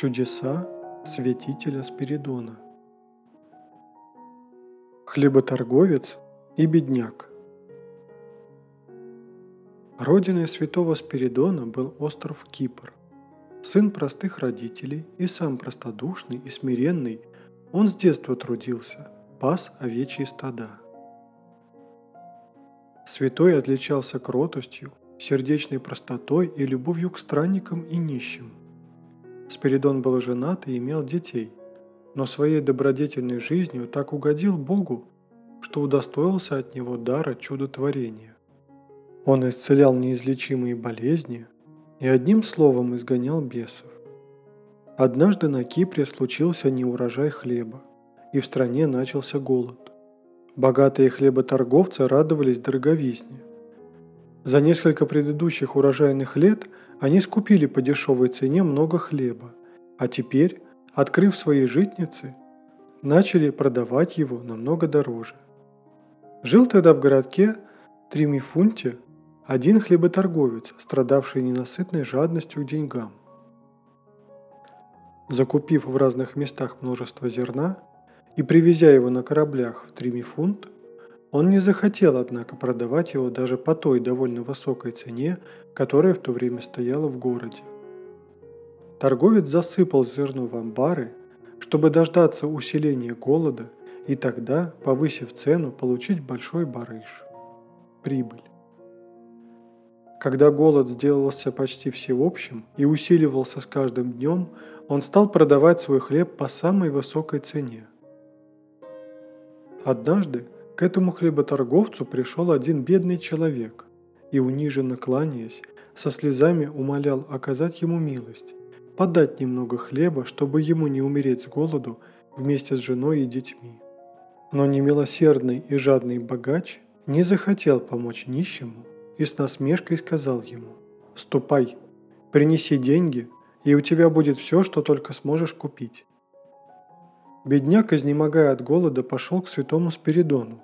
Чудеса святителя Спиридона. Хлеботорговец и бедняк. Родиной святого Спиридона был остров Кипр. Сын простых родителей и сам простодушный и смиренный, он с детства трудился, пас овечьи стада. Святой отличался кротостью, сердечной простотой и любовью к странникам и нищим. Спиридон был женат и имел детей, но своей добродетельной жизнью так угодил Богу, что удостоился от него дара чудотворения. Он исцелял неизлечимые болезни и одним словом изгонял бесов. Однажды на Кипре случился неурожай хлеба, и в стране начался голод. Богатые хлеботорговцы радовались дороговизне. За несколько предыдущих урожайных лет – они скупили по дешевой цене много хлеба, а теперь, открыв свои житницы, начали продавать его намного дороже. Жил тогда в городке Тримифунте один хлеботорговец, страдавший ненасытной жадностью к деньгам. Закупив в разных местах множество зерна и привезя его на кораблях в Тримифунт, он не захотел, однако, продавать его даже по той довольно высокой цене, которая в то время стояла в городе. Торговец засыпал зерно в амбары, чтобы дождаться усиления голода и тогда, повысив цену, получить большой барыш – прибыль. Когда голод сделался почти всеобщим и усиливался с каждым днем, он стал продавать свой хлеб по самой высокой цене. Однажды к этому хлеботорговцу пришел один бедный человек и, униженно кланяясь, со слезами умолял оказать ему милость, подать немного хлеба, чтобы ему не умереть с голоду вместе с женой и детьми. Но немилосердный и жадный богач не захотел помочь нищему и с насмешкой сказал ему «Ступай, принеси деньги, и у тебя будет все, что только сможешь купить». Бедняк, изнемогая от голода, пошел к святому Спиридону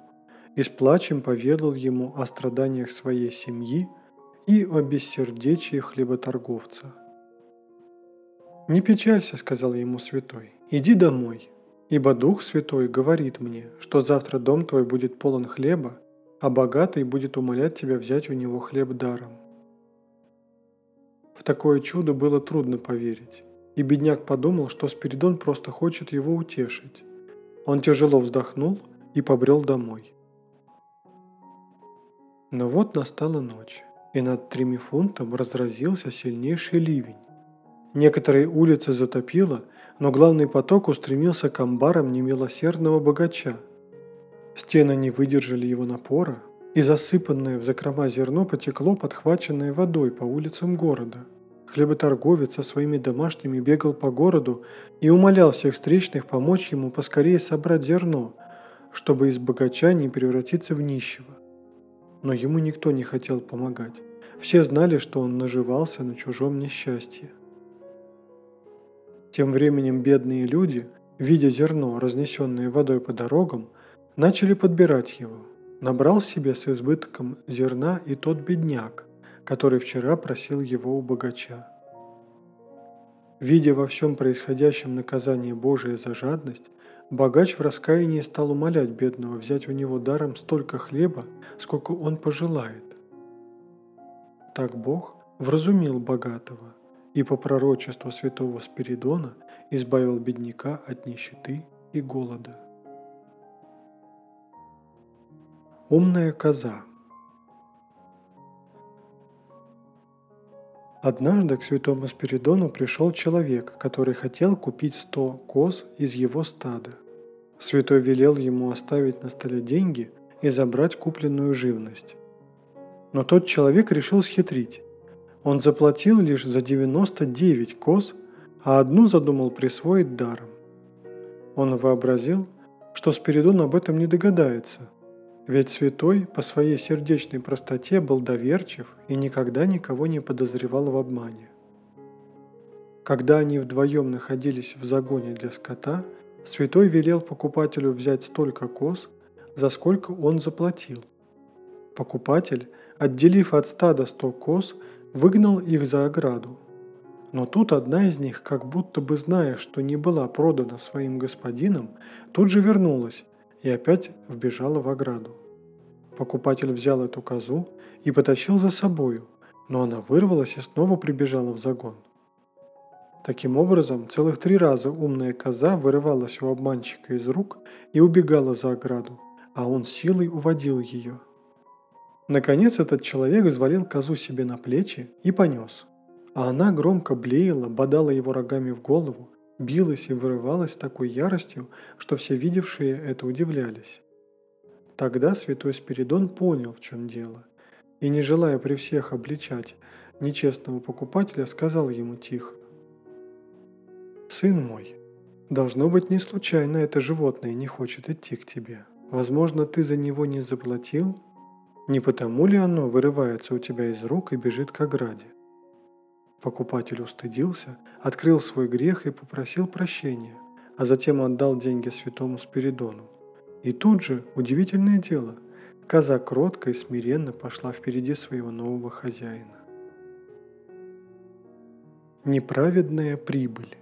и с плачем поведал ему о страданиях своей семьи и о бессердечии хлеботорговца. «Не печалься», — сказал ему святой, — «иди домой, ибо Дух Святой говорит мне, что завтра дом твой будет полон хлеба, а богатый будет умолять тебя взять у него хлеб даром». В такое чудо было трудно поверить, и бедняк подумал, что Спиридон просто хочет его утешить. Он тяжело вздохнул и побрел домой. Но вот настала ночь, и над Тримифунтом разразился сильнейший ливень. Некоторые улицы затопило, но главный поток устремился к амбарам немилосердного богача. Стены не выдержали его напора, и засыпанное в закрома зерно потекло, подхваченное водой по улицам города. Хлеботорговец со своими домашними бегал по городу и умолял всех встречных помочь ему поскорее собрать зерно, чтобы из богача не превратиться в нищего но ему никто не хотел помогать. Все знали, что он наживался на чужом несчастье. Тем временем бедные люди, видя зерно, разнесенное водой по дорогам, начали подбирать его. Набрал себе с избытком зерна и тот бедняк, который вчера просил его у богача. Видя во всем происходящем наказание Божие за жадность, Богач в раскаянии стал умолять бедного взять у него даром столько хлеба, сколько он пожелает. Так Бог вразумил богатого и по пророчеству святого Спиридона избавил бедняка от нищеты и голода. Умная коза Однажды к святому Спиридону пришел человек, который хотел купить сто коз из его стада. Святой велел ему оставить на столе деньги и забрать купленную живность. Но тот человек решил схитрить. Он заплатил лишь за 99 коз, а одну задумал присвоить даром. Он вообразил, что Спиридон об этом не догадается – ведь святой по своей сердечной простоте был доверчив и никогда никого не подозревал в обмане. Когда они вдвоем находились в загоне для скота, святой велел покупателю взять столько коз, за сколько он заплатил. Покупатель, отделив от стада сто коз, выгнал их за ограду. Но тут одна из них, как будто бы зная, что не была продана своим господином, тут же вернулась и опять вбежала в ограду. Покупатель взял эту козу и потащил за собою, но она вырвалась и снова прибежала в загон. Таким образом, целых три раза умная коза вырывалась у обманщика из рук и убегала за ограду, а он силой уводил ее. Наконец этот человек взвалил козу себе на плечи и понес. А она громко блеяла, бодала его рогами в голову, билась и вырывалась с такой яростью, что все видевшие это удивлялись. Тогда святой Спиридон понял, в чем дело, и, не желая при всех обличать нечестного покупателя, сказал ему тихо, «Сын мой, должно быть не случайно это животное не хочет идти к тебе. Возможно, ты за него не заплатил? Не потому ли оно вырывается у тебя из рук и бежит к ограде?» Покупатель устыдился, открыл свой грех и попросил прощения, а затем отдал деньги святому Спиридону. И тут же, удивительное дело, коза кротко и смиренно пошла впереди своего нового хозяина. Неправедная прибыль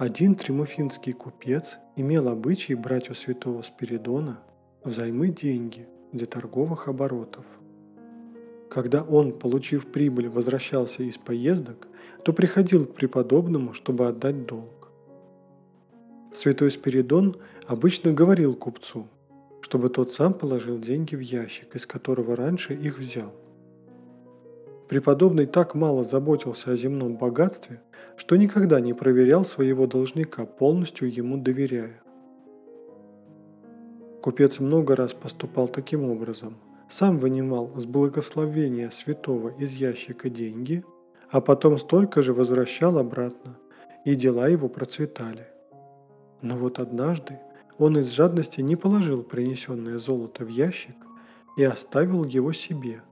один тримуфинский купец имел обычай брать у святого Спиридона взаймы деньги для торговых оборотов. Когда он, получив прибыль, возвращался из поездок, то приходил к преподобному, чтобы отдать долг. Святой Спиридон обычно говорил купцу, чтобы тот сам положил деньги в ящик, из которого раньше их взял. Преподобный так мало заботился о земном богатстве, что никогда не проверял своего должника, полностью ему доверяя. Купец много раз поступал таким образом. Сам вынимал с благословения святого из ящика деньги, а потом столько же возвращал обратно, и дела его процветали. Но вот однажды он из жадности не положил принесенное золото в ящик и оставил его себе,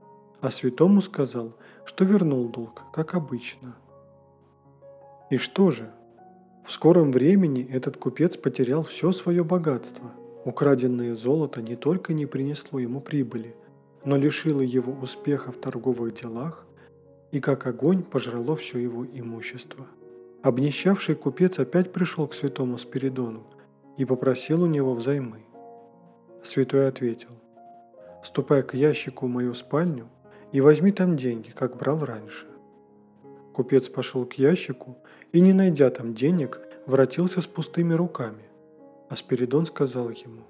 а святому сказал – что вернул долг, как обычно. И что же? В скором времени этот купец потерял все свое богатство. Украденное золото не только не принесло ему прибыли, но лишило его успеха в торговых делах и как огонь пожрало все его имущество. Обнищавший купец опять пришел к святому Спиридону и попросил у него взаймы. Святой ответил, «Ступай к ящику в мою спальню и возьми там деньги, как брал раньше». Купец пошел к ящику и, не найдя там денег, воротился с пустыми руками. А Спиридон сказал ему,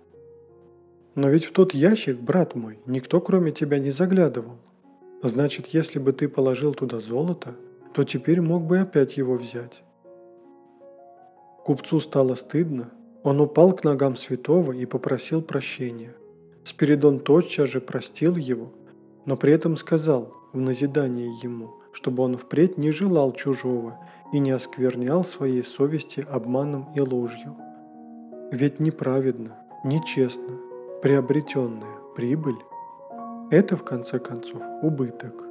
«Но ведь в тот ящик, брат мой, никто кроме тебя не заглядывал. Значит, если бы ты положил туда золото, то теперь мог бы опять его взять». Купцу стало стыдно, он упал к ногам святого и попросил прощения. Спиридон тотчас же простил его но при этом сказал в назидание ему, чтобы он впредь не желал чужого и не осквернял своей совести обманом и ложью. Ведь неправедно, нечестно, приобретенная прибыль – это в конце концов убыток.